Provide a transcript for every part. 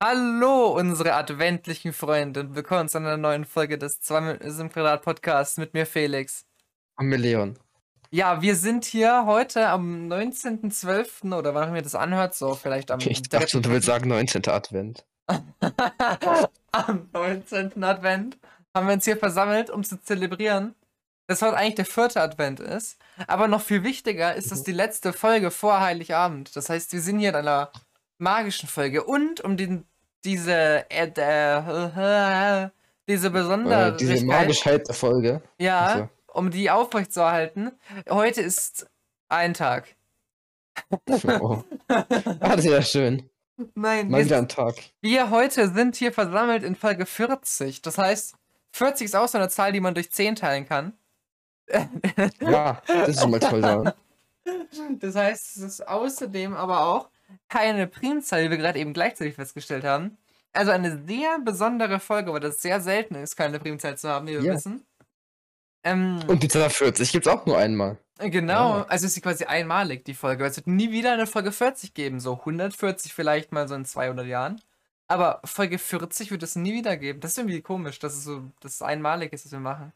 Hallo, unsere adventlichen Freunde und willkommen zu einer neuen Folge des 2 im Quadrat Podcasts mit mir, Felix. Und mit Leon. Ja, wir sind hier heute am 19.12. oder wann ihr das anhört, so vielleicht am. Ich dachte du willst sagen 19. Advent. am 19. Advent haben wir uns hier versammelt, um zu zelebrieren, dass heute eigentlich der vierte Advent ist. Aber noch viel wichtiger ist, dass Mhm. die letzte Folge vor Heiligabend. Das heißt, wir sind hier in einer magischen Folge und um den, diese äh, äh, diese Äh, Besonderheit, diese Magischheit der Folge. ja, Also, um die aufrechtzuerhalten. Heute ist ein Tag. oh. Ah, das ist ja schön. Nein, Mal wir, wieder ein Tag. wir heute sind hier versammelt in Folge 40. Das heißt, 40 ist auch so eine Zahl, die man durch 10 teilen kann. Ja, das ist schon mal toll da. Das heißt, es ist außerdem aber auch keine Primzahl, wie wir gerade eben gleichzeitig festgestellt haben. Also eine sehr besondere Folge, weil das sehr selten ist, keine Primzahl zu haben, wie wir Ja. wissen. Ähm, Und die Zahl 40 gibt's auch nur einmal. genau, Ah. also ist sie quasi einmalig, die Folge. Es wird nie wieder eine Folge 40 geben, so 140 vielleicht mal so in 200 Jahren. Aber Folge 40 wird es nie wieder geben. Das ist irgendwie komisch, dass es so dass es einmalig ist, was wir machen.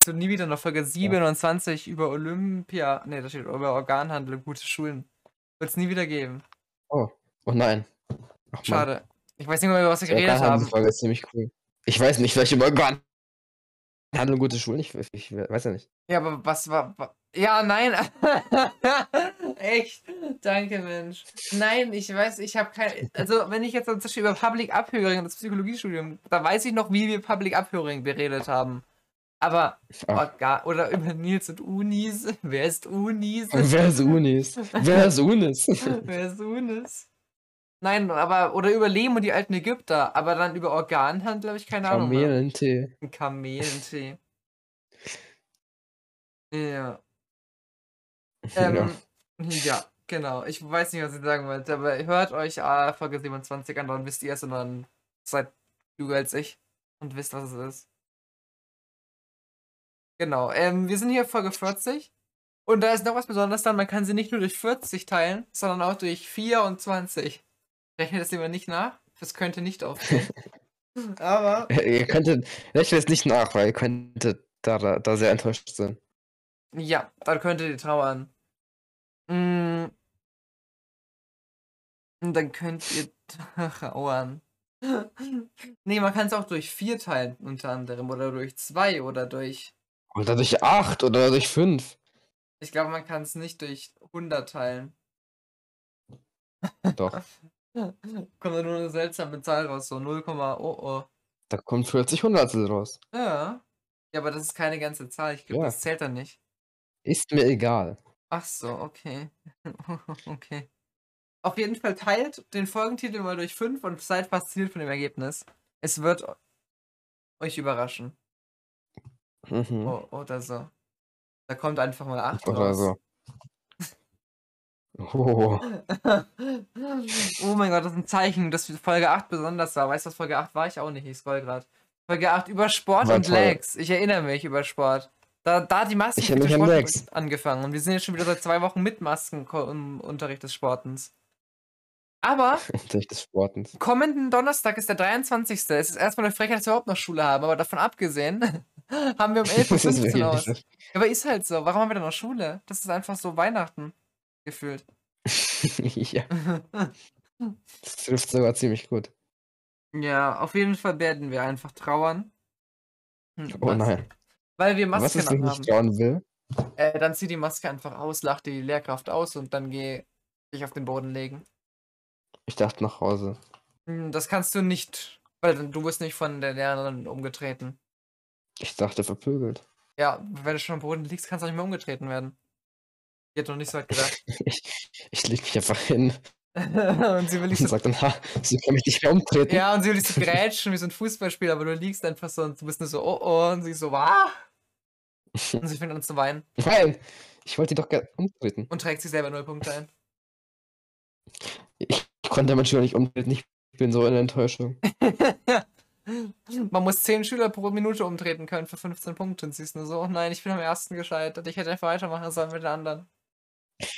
Es wird nie wieder eine Folge 27 über Olympia, nee, da steht über Organhandel gute Schulen. Wird es nie wieder geben. Oh nein. Ach. Schade. Ich weiß nicht mehr, über was wir Die geredet haben. Organhandelsfolge ist ziemlich cool. Ich weiß nicht, vielleicht über. Handel und gute Schulen? Ich, ich weiß ja nicht. Ja, aber was war. wa- Ja, nein. Echt? Danke, Mensch. Nein, ich weiß, ich habe kein. Also, wenn ich jetzt zum Beispiel über Public Abhöring und das Psychologiestudium, da weiß ich noch, wie wir Public Abhöring beredet haben. Aber. Ah. Orga- oder über Nils und Unis. Wer ist Unis? Wer ist Unis? Wer ist Unis? Wer ist Unis? Nein, aber. Oder über Lehm und die alten Ägypter. Aber dann über Organhandel habe ich keine Ahnung. Kamelentee. Ein Kamelentee. Ja. Ähm, ja. genau. Ich weiß nicht, was ich sagen wollte, aber hört euch äh, Folge 27 an, dann wisst ihr es und dann seid klüger als ich und wisst, was es ist. Genau. Ähm, wir sind hier Folge 40 und da ist noch was Besonderes dann, man kann sie nicht nur durch 40 teilen, sondern auch durch 24. Rechnet das lieber nicht nach. Das könnte nicht aufgehen. aber ihr könntet, rechnet jetzt nicht nach, weil ihr könntet da, da, da sehr enttäuscht sein. Ja, dann könntet ihr trauern. Mm. Dann könnt ihr trauern. nee, man kann es auch durch vier teilen, unter anderem. Oder durch zwei oder durch. Oder durch 8 oder durch 5. Ich glaube, man kann es nicht durch 100 teilen. Doch. Kommt da nur eine seltsame Zahl raus, so 0, oh oh. Da kommt 40 Hundertstel raus. Ja. Ja, aber das ist keine ganze Zahl. Ich glaube, Ja. das zählt dann nicht. Ist mir egal. Ach so, okay. okay. Auf jeden Fall teilt den Folgentitel mal durch 5 und seid fasziniert von dem Ergebnis. Es wird euch überraschen. Mhm. Oh, oder so. Da kommt einfach mal 8 Oder raus. so. Oh. oh mein Gott, das ist ein Zeichen, dass Folge 8 besonders war. Weißt du, was Folge 8 war? Ich auch nicht. Ich scroll gerade. Folge 8 über Sport War und toll. Legs. Ich erinnere mich über Sport. Da, da die Ich mich an angefangen. Und wir sind jetzt schon wieder seit zwei Wochen mit Masken im Unterricht des Sportens. Aber kommenden Donnerstag ist der 23. Es ist erstmal eine Frechheit, dass wir überhaupt noch Schule haben. Aber davon abgesehen, haben wir um 11.15 Das ist Uhr aus. Aber ist halt so. Warum haben wir dann noch Schule? Das ist einfach so Weihnachten gefühlt. ja, das trifft sogar ziemlich gut. ja, auf jeden Fall werden wir einfach trauern. Hm, Oh was? nein. Weil wir Was Masken ist, wenn ich anhaben. nicht trauen will? Äh, dann zieh die Maske einfach aus, lach die Lehrkraft aus und dann geh dich auf den Boden legen. Ich dachte nach Hause. Hm, Das kannst du nicht, weil du wirst nicht von der Lehrerin umgetreten. Ich dachte verprügelt. Ja, wenn du schon am Boden liegst, kannst du auch nicht mehr umgetreten werden. Die hat noch nicht so weit gedacht. Ich, ich leg mich einfach hin und sie will dich und so, sag dann, ha, sie kann mich nicht mehr umtreten. ja, und sie will dich so grätschen wie so ein Fußballspieler, aber du liegst einfach so und du bist nur so, oh oh, und sie so, ah! Und sie fängt an zu weinen Nein, ich wollte die doch gerne umtreten. und trägt sich selber null Punkte ein. Konnte mein Schüler nicht umtreten. Ich bin so in Enttäuschung. Man muss 10 Schüler pro Minute umtreten können für 15 Punkte und sie ist nur so, oh nein, ich bin am ersten gescheitert, ich hätte einfach weitermachen sollen mit den anderen.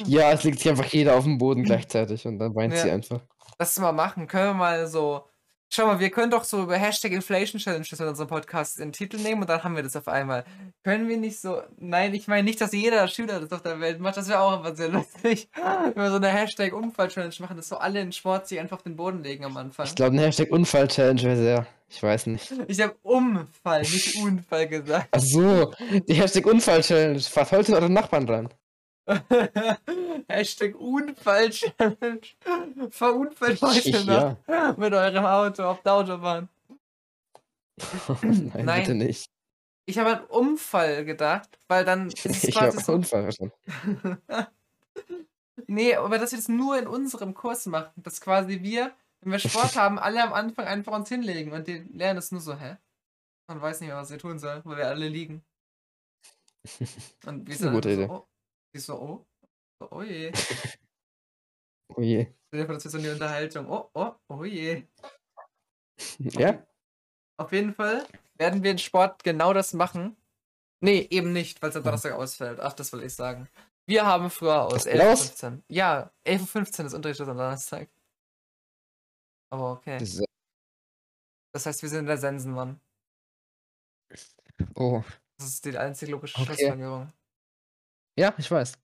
Ja, es liegt sich einfach jeder auf dem Boden gleichzeitig und dann weint sie Ja. einfach. Lass es mal machen. Können wir mal so Schau mal, wir können doch so über Hashtag Inflation Challenges in unserem Podcast den Titel nehmen und dann haben wir das auf einmal. Können wir nicht so. Nein, ich meine nicht, dass jeder Schüler das auf der Welt macht. Das wäre auch einfach sehr lustig. Wenn wir so eine Hashtag Unfall Challenge machen, dass so alle in Sport sich einfach auf den Boden legen am Anfang. Ich glaube, ein Hashtag Unfall-Challenge wäre sehr. Ich weiß nicht. Ich habe Umfall, nicht Unfall gesagt. Ach so, die Hashtag Unfall-Challenge. Fahrt heute eure Nachbarn ran. Hashtag Unfall-Challenge. Verunfallt heute noch mit eurem Auto auf der Autobahn. Nein, Nein. bitte nicht. Ich habe an Unfall gedacht, weil dann Ich habe so. Unfall verstanden. nee, aber dass wir das nur in unserem Kurs machen. Dass quasi wir, wenn wir Sport haben, alle am Anfang einfach uns hinlegen und die lernen es nur so, hä? Man weiß nicht mehr, was sie tun sollen, weil wir alle liegen. Und wir sind gute dann Idee. so, oh, die so, oh, oh, oh je. Oh je. Stell dir vor, Das wird so eine Unterhaltung. Oh, oh, oh je. Ja? Auf jeden Fall werden wir in Sport genau das machen. Nee, eben nicht, weil es am Donnerstag ausfällt. Ach, das will ich sagen. Wir haben früher aus Was fällt aus? 11.15 Uhr. Ja, 11.15 Uhr ist Unterricht am Donnerstag. Aber okay. Das ist, Das heißt, wir sind in der Sensenmann. oh. Das ist die einzige logische Okay. Schlussfolgerung. Ja, ich weiß.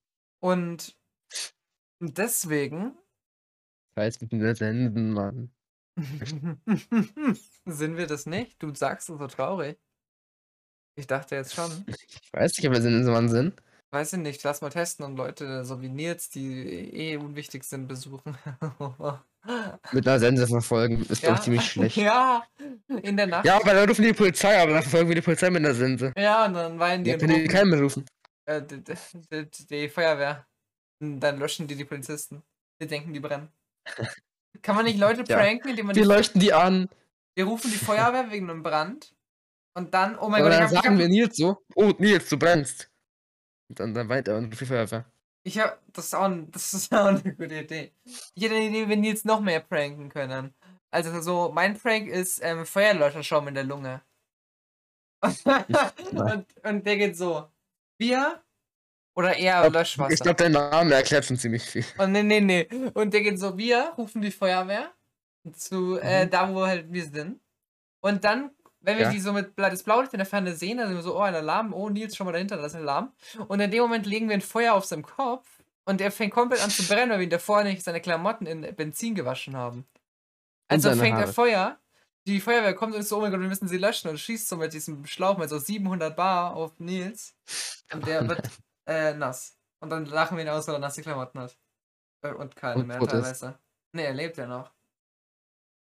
Und deswegen Ich weiß, mit dem Senden, Mann. sind wir das nicht. Du sagst es so traurig. Ich dachte jetzt schon. Ich weiß nicht, ob wir Sensenmann sind. Weiß ich nicht, lass mal testen und Leute so wie Nils, die eh unwichtig sind, besuchen. Mit einer Sense verfolgen. Ist doch ziemlich schlecht. Ja, in der Nacht. Ja, aber dann rufen die Polizei, aber dann verfolgen wir die Polizei mit einer Sense. Ja, und dann weinen die Ja, können die keinen mehr rufen. Äh, die, die, die, Feuerwehr. Und dann löschen die die Polizisten. Die denken, die brennen. Kann man nicht Leute Ja. pranken, indem man Die die, leuchten die an. wir rufen die Feuerwehr wegen einem Brand und dann, oh mein Aber Gott, dann sagen wir Nils so, oh Nils, du brennst. Und dann, dann weiter und die Feuerwehr. Ich hab, das ist auch, ein- das ist auch eine gute Idee. Ich hätte eine Idee, wenn jetzt noch mehr pranken können. Also so, mein Prank ist ähm, Feuerlöscherschaum in der Lunge. und, und der geht so. Bier oder eher Löschwasser. Ich glaube, dein Name erklärt schon ziemlich viel. Und nee, nee, nee. Und der geht so, wir rufen die Feuerwehr zu äh, Mhm. da, wo halt wir sind. Und dann, wenn wir Ja. die so mit das Blaulicht in der Ferne sehen, dann sind wir so, oh, ein Alarm, oh, Nils, schon mal dahinter, da ist ein Alarm. Und in dem Moment legen wir ein Feuer auf seinem Kopf und er fängt komplett an zu brennen, weil wir ihn davor nicht seine Klamotten in Benzin gewaschen haben. Also fängt er Haare. Feuer, die Feuerwehr kommt und ist so, oh mein Gott, wir müssen sie löschen und schießt so mit diesem Schlauch mit so 700 Bar auf Nils. Und der wird äh, nass. Und dann lachen wir ihn aus, weil er nasse Klamotten hat. Äh, Und keine Und mehr tot ist. teilweise. Nee, er lebt ja noch.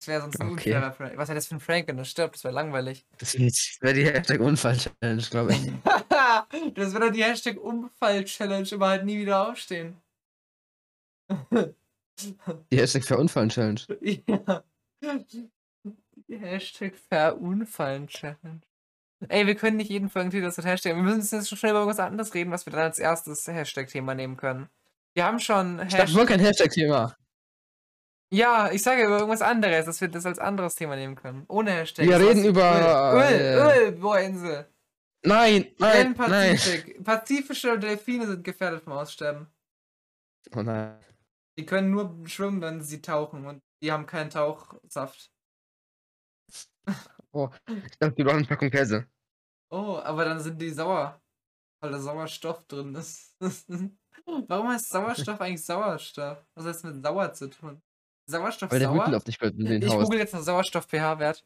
Das wäre sonst ein Okay. unfairer Frank. Was wäre das für ein Frank, wenn er stirbt? Das wäre langweilig. Das wäre die Hashtag Unfall-Challenge, glaube ich. das wäre doch die Hashtag Unfall-Challenge, aber halt nie wieder aufstehen. Die Hashtag Verunfallen-Challenge. ja. Die Hashtag Verunfallen-Challenge. Ey, wir können nicht jeden Folgentitel das Hashtag. Wir müssen jetzt schon schnell über irgendwas anderes reden, was wir dann als erstes Hashtag-Thema nehmen können. Wir haben schon Ich dachte, wir kein Hashtag-Thema. Ja, ich sage über irgendwas anderes, dass wir das als anderes Thema nehmen können. Ohne Hashtag. Wir reden über, Öl, äh, Öl, Öl, Bohrinsel. Nein, nein, Nein, nein. Pazifik. Pazifische Delfine sind gefährdet vom Aussterben. Oh nein. Die können nur schwimmen, wenn sie tauchen und die haben keinen Tauchsaft. Ich dachte, die brauchen eine Packung Käse. Oh, aber dann sind die sauer. Weil da Sauerstoff drin ist. Warum heißt Sauerstoff eigentlich Sauerstoff? Was hat das mit sauer zu tun? Sauerstoff Weil der sauer? auf dich in den Ich Haus. google jetzt noch Sauerstoff-pH-Wert.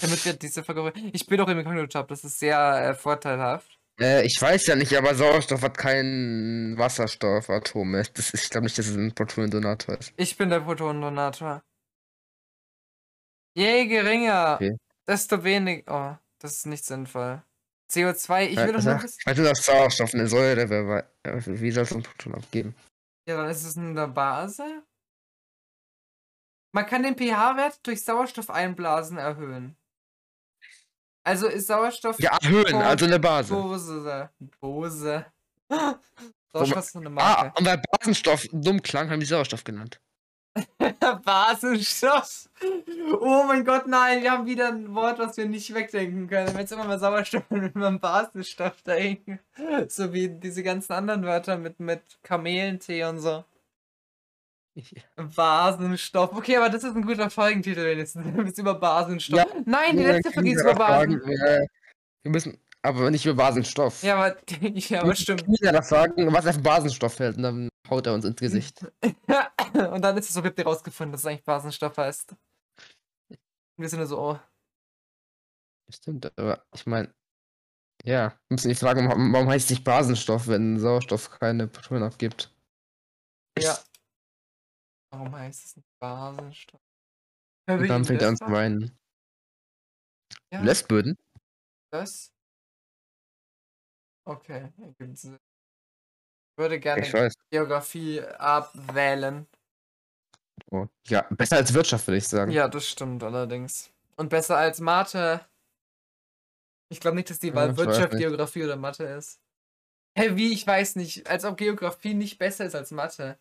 Damit wir diese Vergleich. Ich bin doch im Inkognito-Tab, das ist sehr äh, vorteilhaft. Äh, ich weiß ja nicht, aber Sauerstoff hat kein Wasserstoffatome. Das ist, ich glaube nicht, dass es ein Protonendonator ist. Ich bin der Protonendonator. Je geringer, Okay. desto weniger. Oh, das ist nicht sinnvoll. CO2, ich will doch also, nur wissen. nur, dass Sauerstoff eine Säure weil- äh, Wie soll es ein Proton abgeben? Ja, dann ist es in der Base. Man kann den pH-Wert durch Sauerstoff einblasen erhöhen. Also ist Sauerstoff Ja, erhöhen, also eine Base. Bose. Bose. Sauerstoff ist eine Ah, Marke. und bei Basenstoff dumm klang, haben die Sauerstoff genannt. Basenstoff. Oh mein Gott, nein, wir haben wieder ein Wort, was wir nicht wegdenken können. Wenn jetzt immer mal Sauerstoff und immer an Basenstoff denken. So wie diese ganzen anderen Wörter mit, mit Kamelentee und so. Basenstoff. Okay, aber das ist ein guter Folgentitel wenigstens. Du bist über Basenstoff. Ja, Nein, die Ja, letzte Folge ist wir über doch Basen. fragen, äh, Wir müssen, aber nicht über Basenstoff. Ja, aber, ja, aber Wir stimmt. müssen ja doch fragen, was er für Basenstoff hält, und dann haut er uns ins Gesicht. Und dann ist es so, habt ihr rausgefunden, dass es eigentlich Basenstoff heißt. Und wir sind nur so, oh. Stimmt, aber ich meine, ja, wir müssen die fragen, warum, heißt es nicht Basenstoff, wenn Sauerstoff keine Protonen abgibt? Ja. Warum heißt es nicht Basenstoff? Und wir dann fängt er an zu weinen. Ja, Lesböden? das. Okay, ergibt Sinn. Ich würde gerne. Geografie abwählen. Oh. Ja, besser als Wirtschaft, würde ich sagen. Ja, das stimmt allerdings. Und besser als Mathe. Ich glaube nicht, dass die Ja, Wahl weiß Wirtschaft. Geografie oder Mathe ist. Hä, wie? Ich weiß nicht. Als ob Geografie nicht besser ist als Mathe.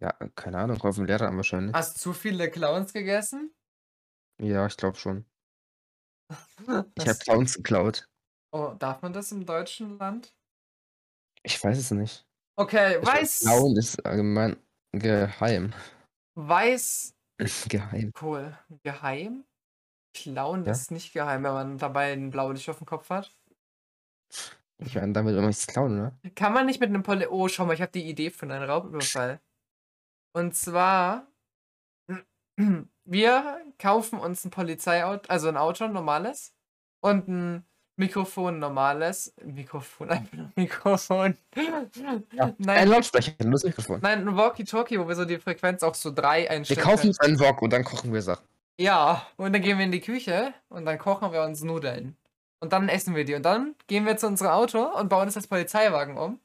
Ja, keine Ahnung, auf dem Lehrer an wahrscheinlich. Hast du zu viele Clowns gegessen? Ja, ich glaube schon. Ich habe Clowns geklaut. Oh, darf man das im deutschen Land? Ich weiß es nicht. Okay, Ich- weiß. Clown ist allgemein geheim. Weiß. geheim. Cool. Geheim? Clown Ja. ist nicht geheim, wenn man dabei ein Blaulicht auf dem Kopf hat. Ich meine, damit immer nichts klauen, oder? Kann man nicht mit einem Poli. Oh, schau mal, ich habe die Idee für einen Raubüberfall. Und zwar. Wir kaufen uns ein Polizeiauto, also ein Auto, ein normales. Und ein Mikrofon, ein normales. Mikrofon, einfach nur ein Mikrofon. Ein Nein, Lautsprecher, nur das Mikrofon. nein, ein Walkie-Talkie, wo wir so die Frequenz auf so drei Wir einstellen. kaufen können. uns einen Wok und dann kochen wir Sachen. Ja, und dann gehen wir in die Küche und dann kochen wir uns Nudeln. Und dann essen wir die. Und dann gehen wir zu unserem Auto und bauen es als Polizeiwagen um.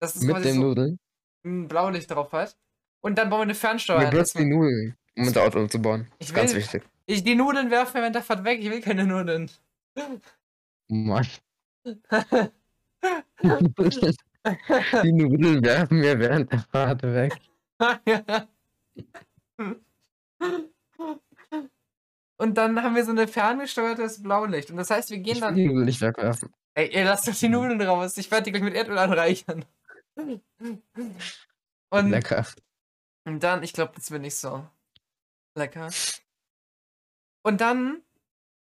Das ist Mit den so Nudeln. ein Blaulicht drauf hat. Und dann bauen wir eine Fernsteuer Wir ein. benutzen die Nudeln, um unser Auto umzubauen. Ich Das ist ganz will- wichtig. Ich die Nudeln werfen während der Fahrt weg. Ich will keine Nudeln. Mann. die Nudeln werfen wir während der Fahrt weg. und dann haben wir so ein ferngesteuertes Blaulicht. Und das heißt, wir gehen Ich dann. die Nudeln nicht wegwerfen. Ey, ihr lasst doch die Nudeln raus. Ich werde die gleich mit Erdöl anreichern. Und Lecker. Und dann, ich glaube, das wird nicht so lecker. Und dann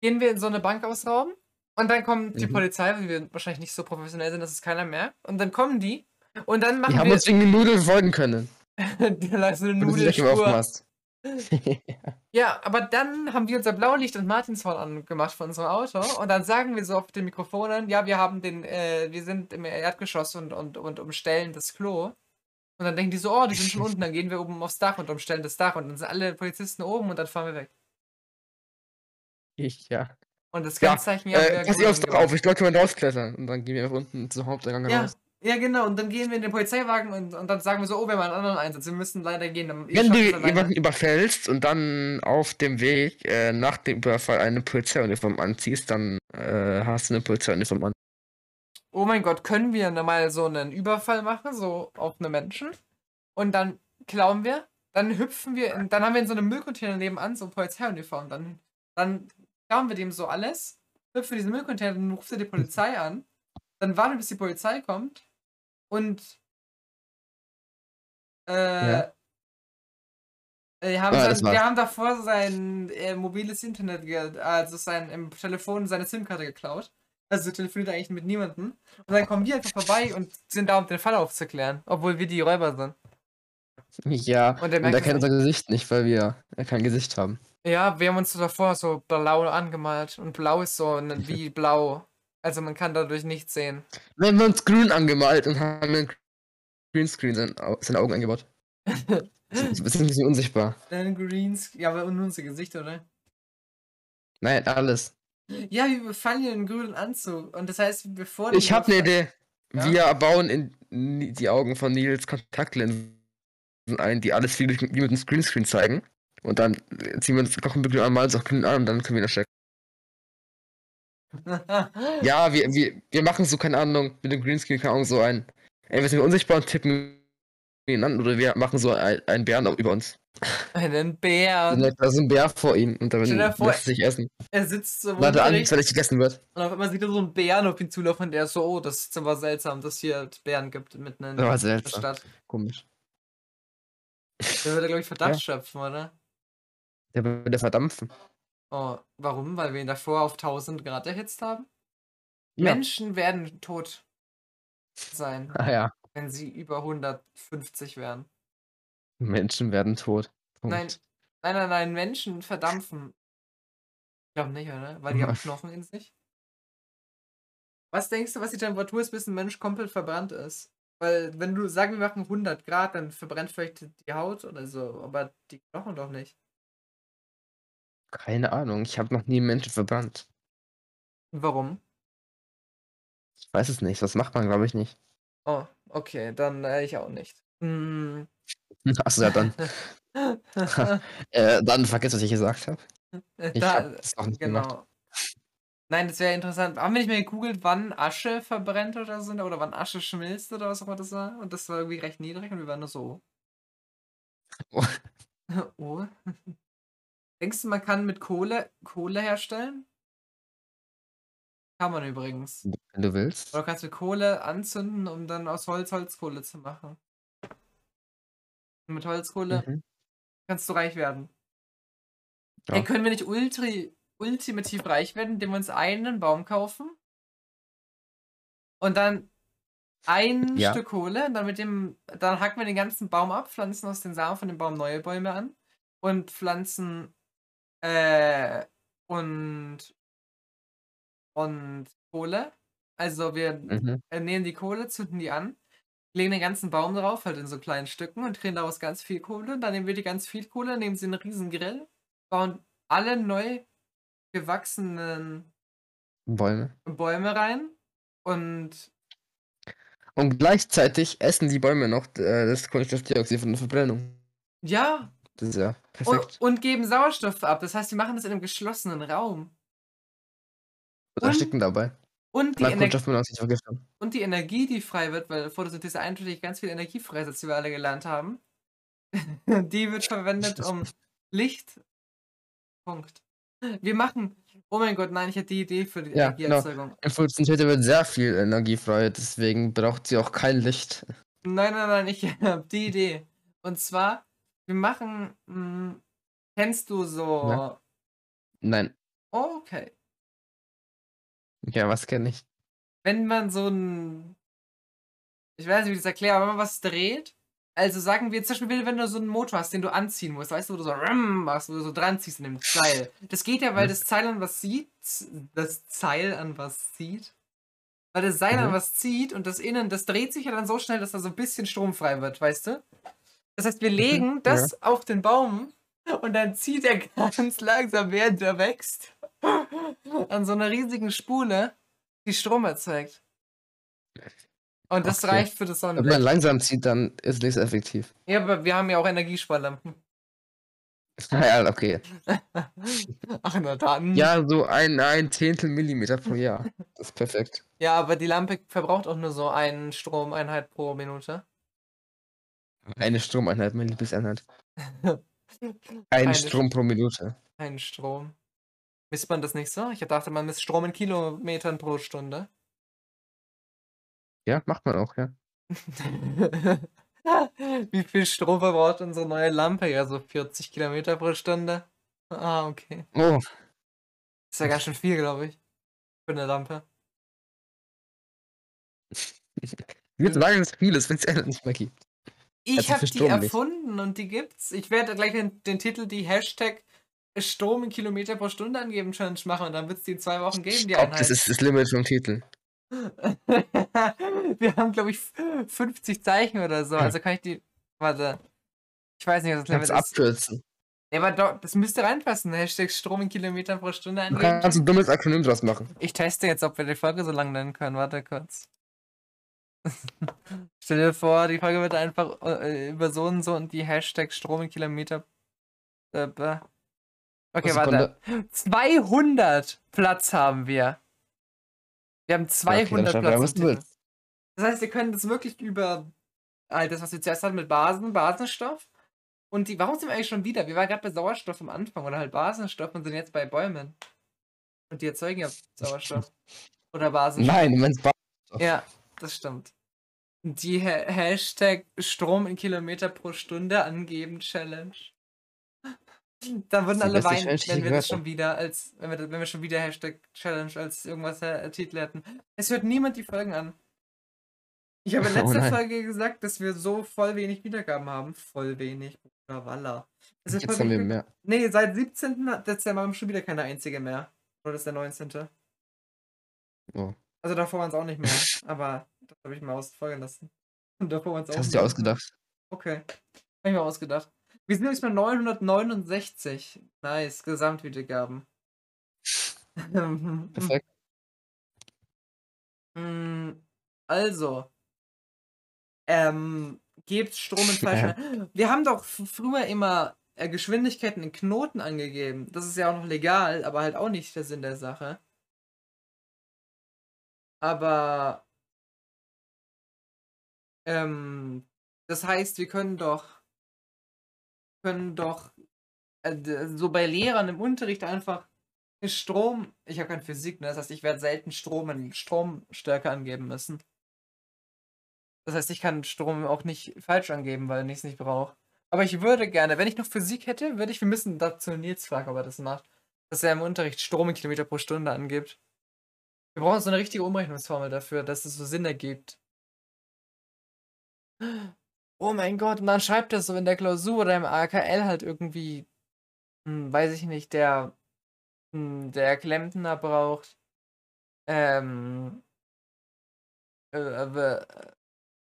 gehen wir in so eine Bank ausrauben. Und dann kommt die Mhm. Polizei, weil wir wahrscheinlich nicht so professionell sind, dass es keiner merkt. Und dann kommen die. Und dann machen Die haben wir uns wegen den Nudeln folgen können. die eine du nicht immer Nudelspur. Ja, aber dann haben wir unser Blaulicht und Martinshorn angemacht von unserem Auto. Und dann sagen wir so auf den Mikrofonen, ja, wir haben den, äh, wir sind im Erdgeschoss und, und, und umstellen das Klo. Und dann denken die so, oh, die sind schon unten, dann gehen wir oben aufs Dach und umstellen das Dach und dann sind alle Polizisten oben und dann fahren wir weg. Ich, ja. Und das Ja, Kennzeichen ja. Äh, pass ich aufs Dach auf, ich glaube, wir können rausklettern. Und dann gehen wir unten zum Haupteingang Ja, raus. ja, genau. Und dann gehen wir in den Polizeiwagen und, und dann sagen wir so, oh, wir haben einen anderen Einsatz, wir müssen leider gehen. Dann- Wenn du jemanden überfällst und dann auf dem Weg äh, nach dem Überfall eine Polizeiuniform anziehst, dann äh, hast du eine Polizeiuniform an. oh mein Gott, können wir mal so einen Überfall machen, so auf einen Menschen? Und dann klauen wir, dann hüpfen wir, in, dann haben wir in so einem Müllcontainer nebenan so Polizeiuniform. Dann, dann klauen wir dem so alles, hüpfen diesen Müllcontainer, dann ruft er die Polizei an, dann warten wir, bis die Polizei kommt und äh, Ja. äh, haben Ah, sein, wir haben davor sein äh, mobiles Internet, also sein im Telefon seine SIM-Karte geklaut. Also telefoniert er eigentlich mit niemandem. Und dann kommen wir einfach vorbei und sind da, um den Fall aufzuklären, obwohl wir die Räuber sind. Ja, Und und, der er merkt es kennt unser Gesicht nicht, weil wir kein Gesicht haben. Ja, wir haben uns davor so blau angemalt. Und blau ist so ein- wie blau. Also man kann dadurch nichts sehen. Wir haben uns grün angemalt und haben einen Greenscreen seine Augen eingebaut. Ein bisschen, ein bisschen unsichtbar. Dann Greens. Ja, aber nur unser Gesicht, oder? Nein, alles. Ja, wir befallen hier einen grünen Anzug. Und das heißt, bevor Ich habe eine Idee. Ja? Wir bauen in die Augen von Nils Kontaktlinsen ein, die alles wie, mit einem Screenscreen zeigen. Und dann ziehen wir uns kochen wir einmal so an und dann können wir das checken. Ja, wir, wir, wir machen so, keine Ahnung, mit dem Greenscreen, keine Ahnung, so ein. Sind wir unsichtbar und tippen ihn an oder wir machen so ein, einen Bären über uns. Einen Bär. Da ist ein Bär vor ihm und dann lässt er sich essen. Er sitzt so Warte an, bis er gegessen wird. und auf einmal sieht er so einen Bären auf ihn zulaufen und der ist so, oh, das ist aber seltsam, dass hier Bären gibt mitten in der seltsam. Stadt. Komisch. Der würde, glaube ich, Verdacht ja. schöpfen, oder? Der würde verdampfen. Oh, warum? Weil wir ihn davor auf 1000 Grad erhitzt haben? Ja. Menschen werden tot sein. Ah ja. Wenn sie über 150 wären. Menschen werden tot. Punkt. Nein, nein, nein, nein, Menschen verdampfen. Ich glaube nicht, oder? Weil die haben Knochen in sich. Was denkst du, was die Temperatur ist, bis ein Mensch komplett verbrannt ist? Weil, wenn du sagen, wir machen 100 Grad, dann verbrennt vielleicht die Haut oder so, aber die Knochen doch nicht. Keine Ahnung, ich habe noch nie Menschen verbrannt. Warum? Ich weiß es nicht, das macht man, glaube ich, nicht. Oh, okay, dann äh, ich auch nicht. Hm. Achso, ja, dann. äh, dann vergiss, was ich gesagt habe. Äh, ich habe das auch nicht genau. gemacht. Nein, das wäre interessant. Haben wir nicht mehr gegoogelt, wann Asche verbrennt oder so? Oder wann Asche schmilzt oder was auch immer das war? Und das war irgendwie recht niedrig und wir waren nur so. Oh. oh. Denkst du, man kann mit Kohle Kohle herstellen? Kann man übrigens. Wenn du willst. Oder kannst du Kohle anzünden, um dann aus Holz Holzkohle zu machen. Und mit Holzkohle mhm. kannst du reich werden. Ja. Ey, können wir nicht ultri ultimativ reich werden, indem wir uns einen Baum kaufen? Und dann ein ja. Stück Kohle, dann mit dem, dann hacken wir den ganzen Baum ab, pflanzen aus den Samen von dem Baum neue Bäume an und pflanzen äh, und und Kohle. Also wir mhm. nehmen die Kohle, zünden die an, legen den ganzen Baum drauf, halt in so kleinen Stücken und kriegen daraus ganz viel Kohle. Dann nehmen wir die ganz viel Kohle, nehmen sie in einen riesen Grill, bauen alle neu gewachsenen Bäume, Bäume rein und und gleichzeitig essen die Bäume noch äh, das Kohlenstoffdioxid von der Verbrennung. Ja. Das ist ja perfekt. Und, und geben Sauerstoff ab. Das heißt, die machen das in einem geschlossenen Raum. Was ersticken dabei? Und die, und die, Energie, die frei wird, weil Photosynthese eindeutig ganz viel Energie freisetzt, wie wir alle gelernt haben, die wird verwendet, um Licht. Punkt. Wir machen. Oh mein Gott, nein, ich hatte die Idee für die ja, Energieerzeugung. Genau. In Photosynthese wird sehr viel Energie frei, deswegen braucht sie auch kein Licht. Nein, nein, nein, ich habe die Idee. Und zwar, wir machen. Mh, hm, kennst du so. Ja. Nein. Oh, okay. Ja, was kenne ich? Wenn man so ein. Ich weiß nicht, wie ich das erkläre, aber wenn man was dreht. Also sagen wir zum Beispiel, wenn du so einen Motor hast, den du anziehen musst, weißt du, wo du so machst, wo du so dran ziehst in dem Seil. Das geht ja, weil das Seil an was sieht. Das Seil an was zieht. Weil das Seil mhm. an was zieht und das Innen, das dreht sich ja dann so schnell, dass da so ein bisschen Strom frei wird, weißt du? Das heißt, wir mhm. legen das ja. auf den Baum und dann zieht er ganz langsam, während er wächst an so einer riesigen Spule, die Strom erzeugt. Und das okay. reicht für das Sonnenlicht. Wenn man langsam zieht, dann ist es effektiv. Ja, aber wir haben ja auch Energiesparlampen. Ja, okay. Ach, na dann. Ja, so ein, ein Zehntel Millimeter pro Jahr. Das ist perfekt. Ja, aber die Lampe verbraucht auch nur so eine Stromeinheit pro Minute. Eine Stromeinheit, meine Lieblingseinheit. Ein Strom pro Minute. Ein Strom. Misst man das nicht so? Ich dachte, man misst Strom in Kilometern pro Stunde. Ja, macht man auch, ja. Wie viel Strom verbraucht unsere neue Lampe? Ja, so 40 Kilometer pro Stunde. Ah, okay. Oh. Ist ja ganz schön viel, glaube ich. Für eine Lampe. Würde sagen, dass viel ist, wenn es nicht mehr gibt. Ich habe die erfunden und die gibt's. Ich werde gleich den, den Titel, die Hashtag Strom in Kilometer pro Stunde angeben Challenge machen und dann wird es die in zwei Wochen geben, die Einheit. Das ist das Limit vom Titel. Wir haben, glaube ich, 50 Zeichen oder so. Also kann ich die. Warte. Ich weiß nicht, was das Limit ist. abkürzen. Ja, aber doch, das müsste reinpassen. Hashtag Strom in Kilometer pro Stunde angeben. Du kannst ein dummes Akronym draus machen. Ich teste jetzt, ob wir die Folge so lang nennen können. Warte kurz. Stell dir vor, die Folge wird einfach äh, über so und so und die Hashtag Strom in Kilometer. Äh, okay, warte. 200 Platz haben wir. Wir haben 200 okay, Platz. Das heißt, wir können das wirklich über all das, was wir zuerst hatten mit Basen, Basenstoff. Und die, warum sind wir eigentlich schon wieder? Wir waren gerade bei Sauerstoff am Anfang oder halt Basenstoff und sind jetzt bei Bäumen. Und die erzeugen ja Sauerstoff. Oder Basenstoff. Nein, du meinst Basenstoff. Ja, das stimmt. Die Ha Hashtag Strom in Kilometer pro Stunde angeben Challenge. Da würden alle weinen, wenn wir das schon wieder als, wenn wir, wenn wir schon wieder Hashtag Challenge als irgendwas äh, Titel hätten. Es hört niemand die Folgen an. Ich habe in Oh letzter nein. Folge gesagt, dass wir so voll wenig Wiedergaben haben. Voll wenig. Bruder Walla. Ist Jetzt haben wir mehr. Nee, seit 17. Dezember haben wir schon wieder keine einzige mehr. Oder das ist der 19. Oh. Also davor waren es auch nicht mehr. aber das habe ich mal ausfolgen lassen. Und davor waren es auch Das hast du mehr. dir ausgedacht. Okay. Hab ich mir ausgedacht. Wir sind jetzt bei 969. Nice. Gesamtwiedergaben. Perfekt. Mm, Also. Ähm, gebt Strom in falschen. Wir haben doch früher immer äh, Geschwindigkeiten in Knoten angegeben. Das ist ja auch noch legal, aber halt auch nicht der Sinn der Sache. Aber. Ähm, das heißt, wir können doch. Können doch. äh, d- so bei Lehrern im Unterricht einfach Strom. Ich habe keine Physik, ne? Das heißt, ich werde selten Strom in Stromstärke angeben müssen. Das heißt, ich kann Strom auch nicht falsch angeben, weil ich es nicht brauche. Aber ich würde gerne, wenn ich noch Physik hätte, würde ich, wir müssen dazu Nils fragen, ob er das macht, dass er im Unterricht Strom in Kilometer pro Stunde angibt. Wir brauchen so eine richtige Umrechnungsformel dafür, dass es so Sinn ergibt. Oh mein Gott, und dann schreibt er so in der Klausur oder im AKL halt irgendwie, hm, weiß ich nicht, der, hm, der Klempner braucht, ähm, äh, äh,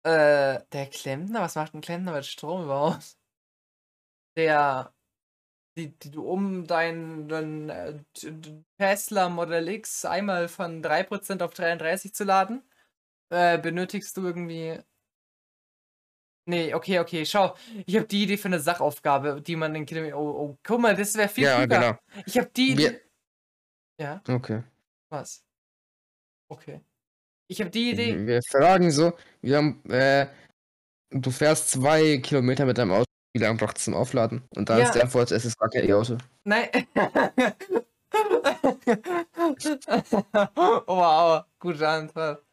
äh, der Klempner? Was macht ein Klempner mit Strom überhaupt? Der, die, die du um deinen dein, äh, Tesla Model X einmal von 3% auf 33 zu laden, äh, benötigst du irgendwie. Nee, okay, okay, schau. Ich habe die Idee für eine Sachaufgabe, die man in Kilometer. Oh, oh, guck mal, das wäre viel Ja, klüger. genau. Ich habe die Idee. Wir, Ja, okay. was? Okay. Ich habe die Idee. Wir fragen so, wir haben, äh, du fährst zwei Kilometer mit deinem Auto, wie lange braucht es zum Aufladen? Und da Ja. ist der Antwort, es ist gar kein E-Auto. Nein. wow, gute Antwort.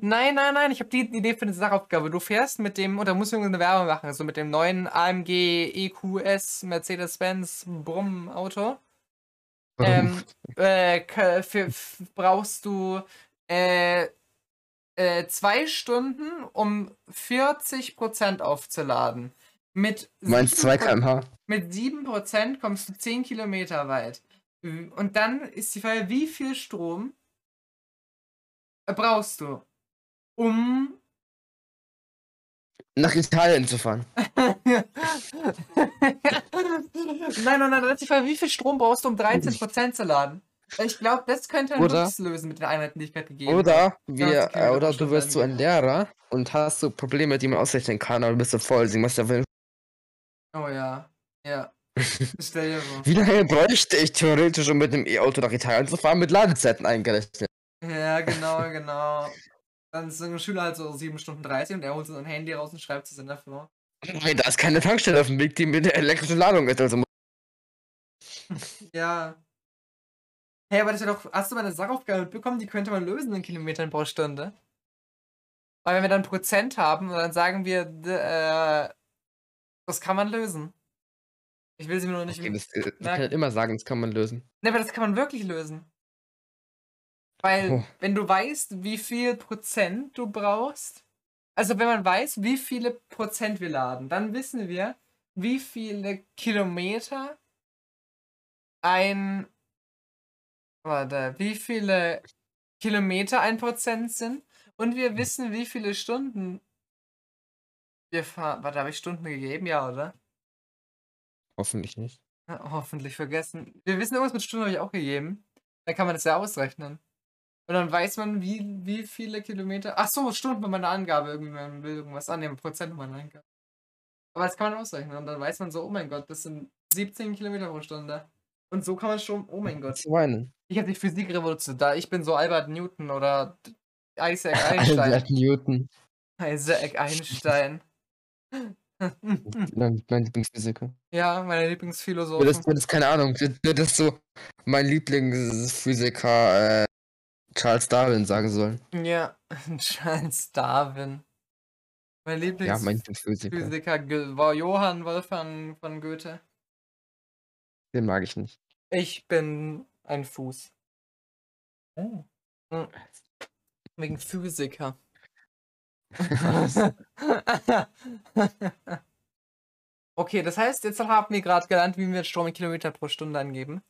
Nein, nein, nein, ich habe die Idee für eine Sachaufgabe. Du fährst mit dem, oder musst du eine Werbung machen, so mit dem neuen AMG EQS Mercedes-Benz Brumm Auto. Ähm, äh, für, brauchst du äh, äh, zwei Stunden, um 40% aufzuladen. Mit Du meinst 2 7%. km/h? Mit 7% kommst du 10 Kilometer weit. Und dann ist die Frage, wie viel Strom brauchst du, um. Nach Italien zu fahren. nein, nein, nein, das ist die Frage, wie viel Strom brauchst du, um 13% zu laden? Ich glaube, das könnte ein Oder- lösen mit den Einheiten, die ich gerade gegeben habe. Oder wir, äh, oder du wirst so ein. Lehrer und hast so Probleme, die man ausrechnen kann, aber du bist so voll, deswegen machst du einfach- Oh ja, ja. Stell dir vor. Wie lange bräuchte ich theoretisch, um mit einem E-Auto nach Italien zu fahren, mit Ladezeiten eingerechnet? Ja, genau, genau. Dann ist so ein Schüler halt so 7 Stunden 30 und er holt so sein Handy raus und schreibt es in der Firma. Nein, da ist keine Tankstelle auf dem Weg, die mit der elektrischen Ladung ist. Also Ja. Hey, aber das ist ja doch. Hast du mal eine Sachaufgabe mitbekommen, die könnte man lösen in Kilometern pro Stunde? Weil wenn wir dann Prozent haben, dann sagen wir, äh, das kann man lösen. Ich will sie mir nur nicht. okay, das, äh, wir merken. können halt immer sagen, das kann man lösen. Ne, aber das kann man wirklich lösen. Weil, Oh. wenn du weißt, wie viel Prozent du brauchst, also wenn man weiß, wie viele Prozent wir laden, dann wissen wir, wie viele Kilometer ein. Warte, wie viele Kilometer ein Prozent sind und wir wissen, wie viele Stunden wir fahren. Warte, habe ich Stunden gegeben? Ja, oder? Hoffentlich nicht. Ja, hoffentlich vergessen. Wir wissen, irgendwas mit Stunden habe ich auch gegeben. Dann kann man das ja ausrechnen. Und dann weiß man, wie, wie viele Kilometer. Ach so, Stunden bei meiner Angabe. Irgendwie, man will irgendwas annehmen, Prozent bei meiner Angabe. Aber das kann man ausrechnen. Und dann weiß man so, oh mein Gott, das sind 17 Kilometer pro Stunde. Und so kann man schon, oh mein Gott. Zu weinen. Ich habe die Physikrevolution da. Ich bin so Albert Newton oder Isaac Einstein. Albert Newton. Isaac Einstein. Mein, Lieblingsphysiker. ja, meine Das, Lieblingsphilosophen. das ist keine Ahnung. Das, das ist so mein Lieblingsphysiker äh, Charles Darwin sagen sollen. Ja, Charles Darwin. Mein Ja, mein Lieblingsphysiker Lieblingsphysiker. Ge- war Johann Wolfgang von Goethe. Den mag ich nicht. Ich bin ein Fuß. Oh. Hm. Wegen Physiker. okay, das heißt, jetzt haben wir gerade gelernt, wie wir Strom in Kilometer pro Stunde angeben.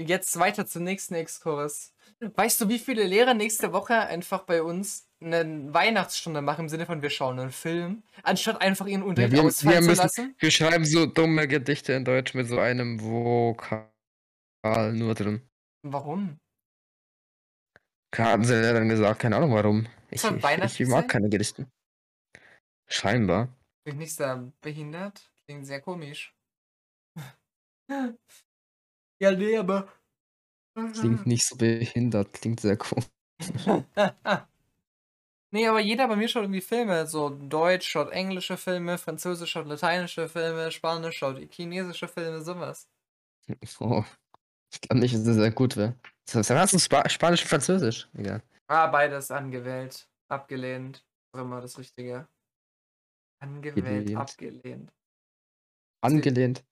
Jetzt weiter zum nächsten Exkurs. Weißt du, wie viele Lehrer nächste Woche einfach bei uns eine Weihnachtsstunde machen, im Sinne von wir schauen einen Film, anstatt einfach ihren Unterricht wir- ausfallen wir zu müssen- lassen? Wir schreiben so dumme Gedichte in Deutsch mit so einem Vokal nur drin. Warum? Hatten sie ja dann gesagt, keine Ahnung warum. Ich, Ist das ich, ich mag keine Gedichte. Scheinbar. Bin ich nicht sehr behindert? Klingt sehr komisch. ja, nee, aber. Klingt nicht so behindert, klingt sehr cool. nee, aber jeder bei mir schaut irgendwie Filme. So Deutsch schaut englische Filme, Französisch schaut lateinische Filme, Spanisch schaut chinesische Filme, sowas. Oh. Ich glaube nicht, dass das sehr gut wäre. Was hast du Spa Spanisch und Französisch? Egal. Ah, beides angewählt. Abgelehnt. Was immer das Richtige. Angewählt, Gelehnt. abgelehnt. Angelehnt?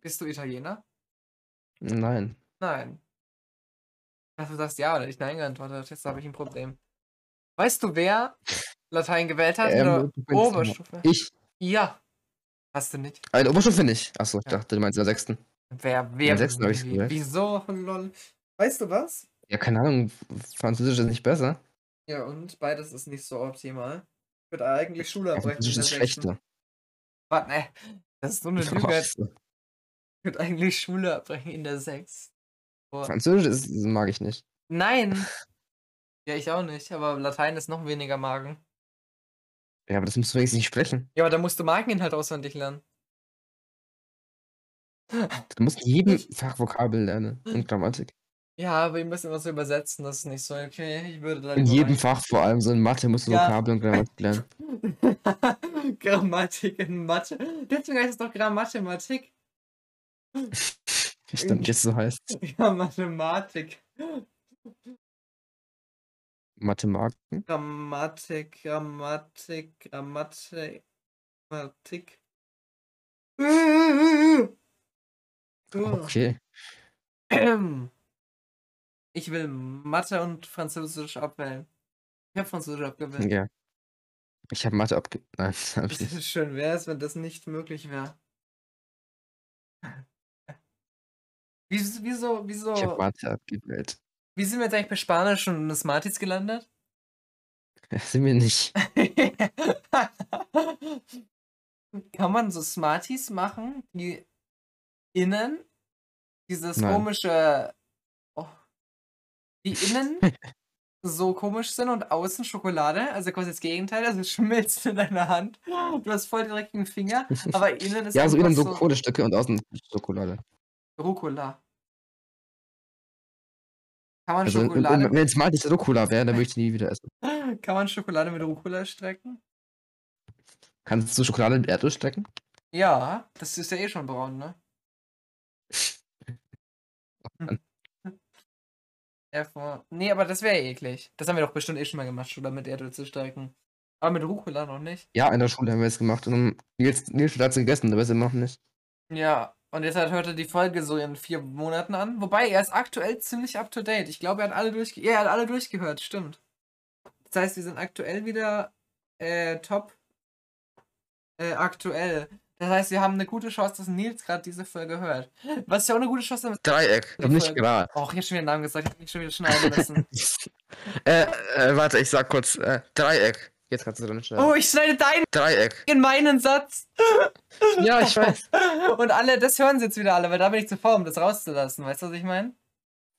Bist du Italiener? Nein. Nein. Ach, du sagst ja oder nicht nein geantwortet. Jetzt habe ich ein Problem. Weißt du, wer Latein gewählt hat in Ähm, der kannst- Oberstufe? Ich. Ja. Hast du nicht? Eine Oberstufe nicht. Achso, ich Ja. dachte, du meinst in der sechsten. Wer, wer, sechsten hab ich's wie- gewählt. wieso? Lol. Weißt du was? Ja, keine Ahnung. Französisch ist nicht besser. Ja, und beides ist nicht so optimal. Ich würde eigentlich Schule abbrechen. Französisch ist schlechter. Warte, ne. Das ist so eine Lüge. Ich würde eigentlich Schule abbrechen in der 6. Boah. Französisch ist, mag ich nicht. Nein! Ja, ich auch nicht, aber Latein ist noch weniger Magen. Ja, aber das musst du wenigstens nicht sprechen. Ja, aber da musst du Mageninhalt auswendig lernen. Du musst in jedem Fach Vokabel lernen und Grammatik. Ja, aber wir müssen was übersetzen, das ist nicht so okay. Ich würde In jedem Fach, vor allem so in Mathe, musst du Ja. Vokabel und Grammatik lernen. Grammatik in Mathe. Deswegen heißt es doch Grammathematik. Stimmt, jetzt so heißt Ja, Mathematik. Mathematik. Grammatik, Grammatik, Grammatik, Grammatik. Okay. Ich will Mathe und Französisch abwählen. Ich habe Französisch abgewählt. Ja. Ich habe Mathe abge... Nein, das hab ich nicht. Schön wäre es, wenn das nicht möglich wäre. Wieso, wieso, wieso, Ich habe Mathe abgewählt. wie sind wir jetzt eigentlich bei Spanisch und Smarties gelandet? Sind wir nicht. Kann man so Smarties machen, die innen dieses Nein. komische, die innen so komisch sind und außen Schokolade, also quasi das Gegenteil, also schmilzt in deiner Hand. Du hast voll den dreckigen Finger, aber innen ist Ja, so einfach innen so Kohlestücke und außen Schokolade. Rucola. Kann man Also, Schokolade, wenn es mal diese Rucola wäre, dann würde ich die nie wieder essen. kann man Schokolade mit Rucola strecken? Kannst du Schokolade mit Erdöl strecken? Ja, das ist ja eh schon braun, ne? Vor- nee, aber das wäre eklig. Das haben wir doch bestimmt eh schon mal gemacht, Schokolade mit Erdöl zu strecken. Aber mit Rucola noch nicht. Ja, in der Schule haben wir es gemacht. Und Nils, Nils hat es gegessen, aber es immer noch nicht. Ja, und jetzt hat hört er die Folge so in vier Monaten an. Wobei, er ist aktuell ziemlich up to date. Ich glaube, er hat alle durchge ja, er hat alle durchgehört, stimmt. Das heißt, wir sind aktuell wieder äh, top äh, aktuell. Das heißt, wir haben eine gute Chance, dass Nils gerade diese Folge hört. Was ja auch eine gute Chance ist. Dreieck, Die nicht gerade. Oh, ich hab schon wieder den Namen gesagt, ich hab mich schon wieder schneiden müssen. äh, äh, warte, ich sag kurz. Äh, Dreieck. Jetzt kannst du drin schreiben. oh, ich schneide deinen Dreieck. in meinen Satz. Ja, ich weiß. Und alle, das hören sie jetzt wieder alle, weil da bin ich zu faul, um das rauszulassen. Weißt du, was ich meine?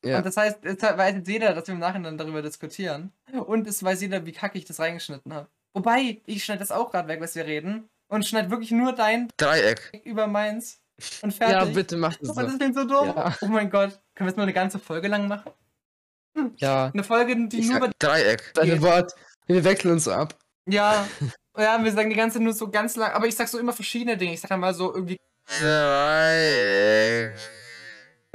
Ja. Und das heißt, jetzt weiß jetzt jeder, dass wir im Nachhinein darüber diskutieren. Und es weiß jeder, wie kacke ich das reingeschnitten habe. Wobei, ich schneide das auch gerade weg, was wir reden. Und schneide wirklich nur dein Dreieck. über meins. Und Ja, fertig. bitte mach das Aber das so. klingt so dumm. Ja. Oh mein Gott. Können wir jetzt mal eine ganze Folge lang machen? Ja. Eine Folge, die Ich nur über. Dreieck. Deine Wort. Wir wechseln uns so ab. Ja. Ja, wir sagen die ganze nur so ganz lang. Aber ich sag so immer verschiedene Dinge. Ich sag dann mal so irgendwie. Dreieck.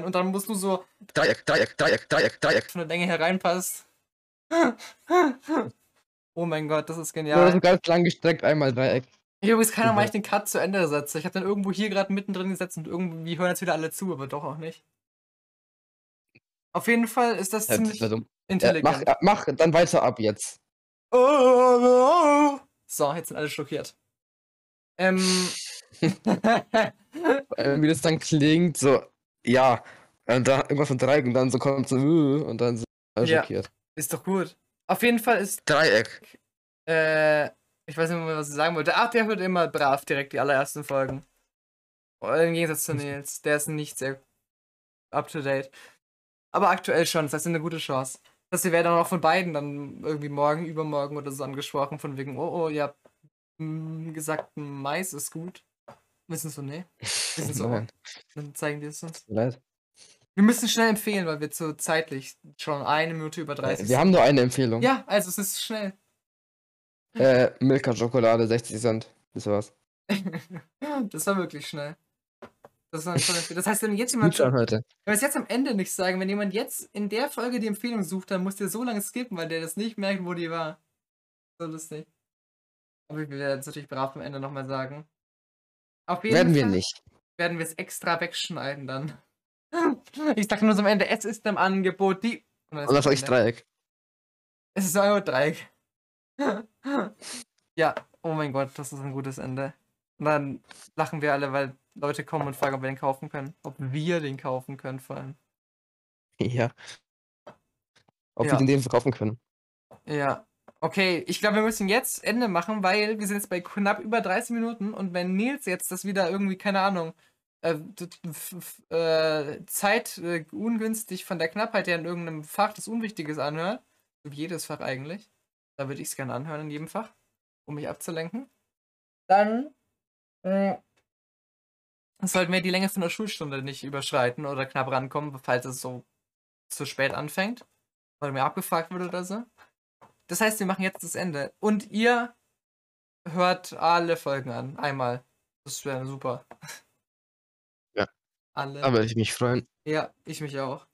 Und dann musst du so Dreieck, Dreieck, Dreieck, Dreieck, Dreieck. von der Länge her reinpasst. Oh mein Gott, das ist Nur genial. so ganz lang gestreckt, einmal Dreieck. Ich übrigens keiner mal ich den Cut zu Ende gesetzt. Ich habe dann irgendwo hier gerade mittendrin gesetzt und irgendwie hören jetzt wieder alle zu, aber doch auch nicht. Auf jeden Fall ist das Ja, das ziemlich wär dumm. Ja, intelligent. mach, mach dann weiter ab jetzt. So, jetzt sind alle schockiert. Ähm. Äh, Wie das dann klingt, so, ja. Und da irgendwas von Dreieck und dann so kommt so, äh, und dann so alle Ja. schockiert. ist doch gut. Auf jeden Fall ist, Dreieck. äh, ich weiß nicht mehr, was ich sagen wollte. Ach, der hört immer brav direkt die allerersten Folgen. Im Gegensatz zu Nils. Der ist nicht sehr up to date. Aber aktuell schon, das heißt, eine gute Chance. Das wir werden dann auch von beiden dann irgendwie morgen, übermorgen oder so angesprochen, von wegen, oh, oh, ihr habt gesagt, Mais ist gut. Wissen so, nee. Wissen so, Nein, dann zeigen die es uns. leid. Wir müssen schnell empfehlen, weil wir zu zeitlich schon eine Minute über 30 Äh, Wir haben nur eine Empfehlung. Ja, also es ist schnell. Äh, Milka Schokolade, 60 Cent. Das war's. das war wirklich schnell. Das, war schon das heißt, wenn jetzt jemand Gutschein heute. Wenn wir es jetzt am Ende nicht sagen, wenn jemand jetzt in der Folge die Empfehlung sucht, dann muss der so lange skippen, weil der das nicht merkt, wo die war. So lustig. Aber wir werden es natürlich brav am Ende nochmal sagen. Auf jeden Werden wir Fall nicht. werden wir es extra wegschneiden dann. Ich sag nur so am Ende, es ist im Angebot die. Und sag ich Ende. Dreieck. Es ist Euro Dreieck. Ja, oh mein Gott, das ist ein gutes Ende. Und dann lachen wir alle, weil Leute kommen und fragen, ob wir den kaufen können. Ob wir den kaufen können, vor allem. Ja. Ob Ja. wir den dem verkaufen können. Ja. Okay, ich glaube, wir müssen jetzt Ende machen, weil wir sind jetzt bei knapp über 30 Minuten und wenn Nils jetzt das wieder irgendwie, keine Ahnung, äh, äh, Zeit äh, ungünstig von der Knappheit her in irgendeinem Fach das Unwichtiges anhört, wie jedes Fach eigentlich, da würde ich es gerne anhören in jedem Fach, um mich abzulenken, dann äh, sollten wir die Länge von der Schulstunde nicht überschreiten oder knapp rankommen, falls es so zu spät anfängt, weil mir abgefragt wird oder so. Das heißt, wir machen jetzt das Ende. Und ihr hört alle Folgen an. Einmal. Das wäre super. Ja. Alle. Da würde ich mich freuen. ja, ich mich auch.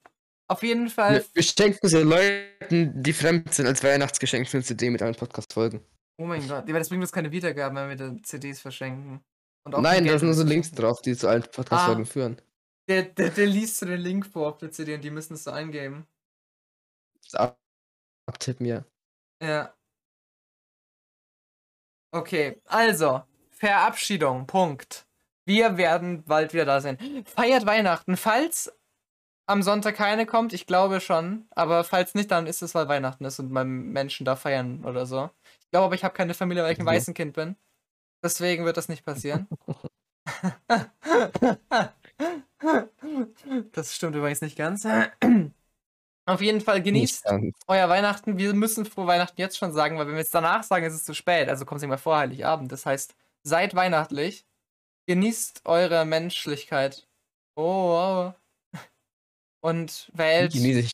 Auf jeden Fall. Wir, wir schenken sie Leuten, die fremd sind, als Weihnachtsgeschenk für eine CD mit allen Podcast-Folgen. Oh mein Gott. Das bringt uns keine Wiedergaben, wenn wir da CDs verschenken. Nein, da sind nur so. Links drauf, die zu allen Podcast-Folgen Ah. führen. Der, der, der liest so den Link vor auf der CD und die müssen es so eingeben. Ab Abtippen, ja. Ja. Okay, also, Verabschiedung, Punkt. Wir werden bald wieder da sein. Feiert Weihnachten. Falls am Sonntag keine kommt, ich glaube schon, aber falls nicht, dann ist es, weil Weihnachten ist und man Menschen da feiern oder so. Ich glaube aber, ich habe keine Familie, weil ich ein Mhm. Waisenkind bin. Deswegen wird das nicht passieren. das stimmt übrigens nicht ganz. Auf jeden Fall genießt euer Weihnachten. Wir müssen frohe Weihnachten jetzt schon sagen, weil wenn wir es danach sagen, ist es zu spät. Also kommt es nicht mehr vor Heiligabend. Das heißt, seid weihnachtlich. Genießt eure Menschlichkeit. Oh, oh. Und Die wählt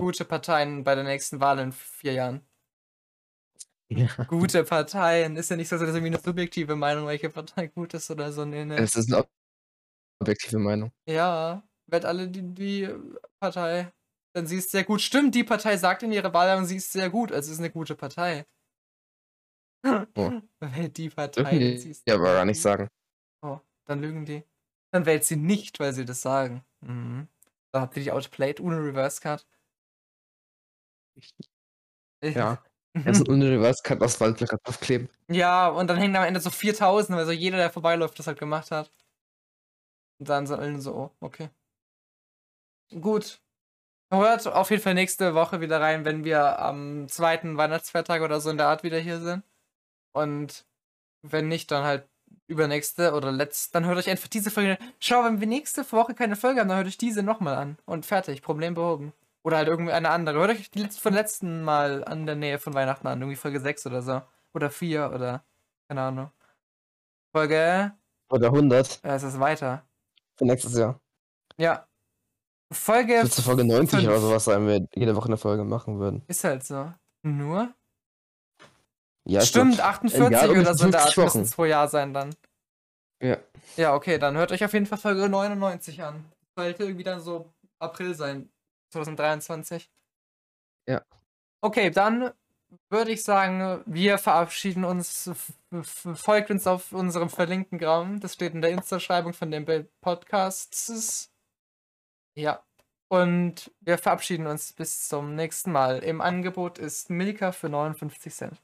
gute Parteien bei der nächsten Wahl in vier Jahren. Ja. Gute Parteien. Ist ja nicht so, dass das irgendwie eine subjektive Meinung, welche Partei gut ist oder so. Nee, nee. Es ist eine objektive Meinung. Ja, wählt alle die, die Partei. Denn sie ist sehr gut. Stimmt, die Partei sagt in ihrer Wahlwerbung, sie ist sehr gut. Also es ist eine gute Partei. Oh. Wählt die Partei. Denn sie die ist ja aber gar nicht sagen. Oh, dann lügen die. Dann wählt sie nicht, weil sie das sagen. Mhm. Da habt ihr die outplayed ohne Reverse Card. Ja. Jetzt ein Reverse Cut Asphalt-Plakat aufkleben. Ja, und dann hängen am Ende so 4000, weil so jeder, der vorbeiläuft, das halt gemacht hat. Und dann sind alle so, oh, okay. Gut. Hört auf jeden Fall nächste Woche wieder rein, wenn wir am zweiten Weihnachtsfeiertag oder so in der Art wieder hier sind. Und wenn nicht, dann halt übernächste oder letzte, dann hört euch einfach diese Folge. Schau, wenn wir nächste Woche keine Folge haben, dann hört euch diese nochmal an. Und fertig, Problem behoben. Oder halt irgendwie eine andere. Hört euch die letzte, von letzten Mal an der Nähe von Weihnachten an. Irgendwie Folge 6 oder so. Oder 4 oder keine Ahnung. Folge. Oder 100 Äh, es ist weiter. für nächstes Jahr. Ja. Folge. Bis Folge 90 fünf. oder sowas, wenn wir jede Woche eine Folge machen würden. Ist halt so. Nur? Ja, Stimmt, glaub, 48 Jahr oder so in der 50 Art müssen pro Jahr sein dann. Ja. Ja, okay, dann hört euch auf jeden Fall Folge 99 an. Sollte irgendwie dann so April sein. 2023. Ja. Okay, dann würde ich sagen, wir verabschieden uns. Folgt uns auf unserem verlinkten Graum. Das steht in der Insta-Schreibung von dem Podcast. Ja. Und wir verabschieden uns bis zum nächsten Mal. Im Angebot ist Milka für 59 Cent.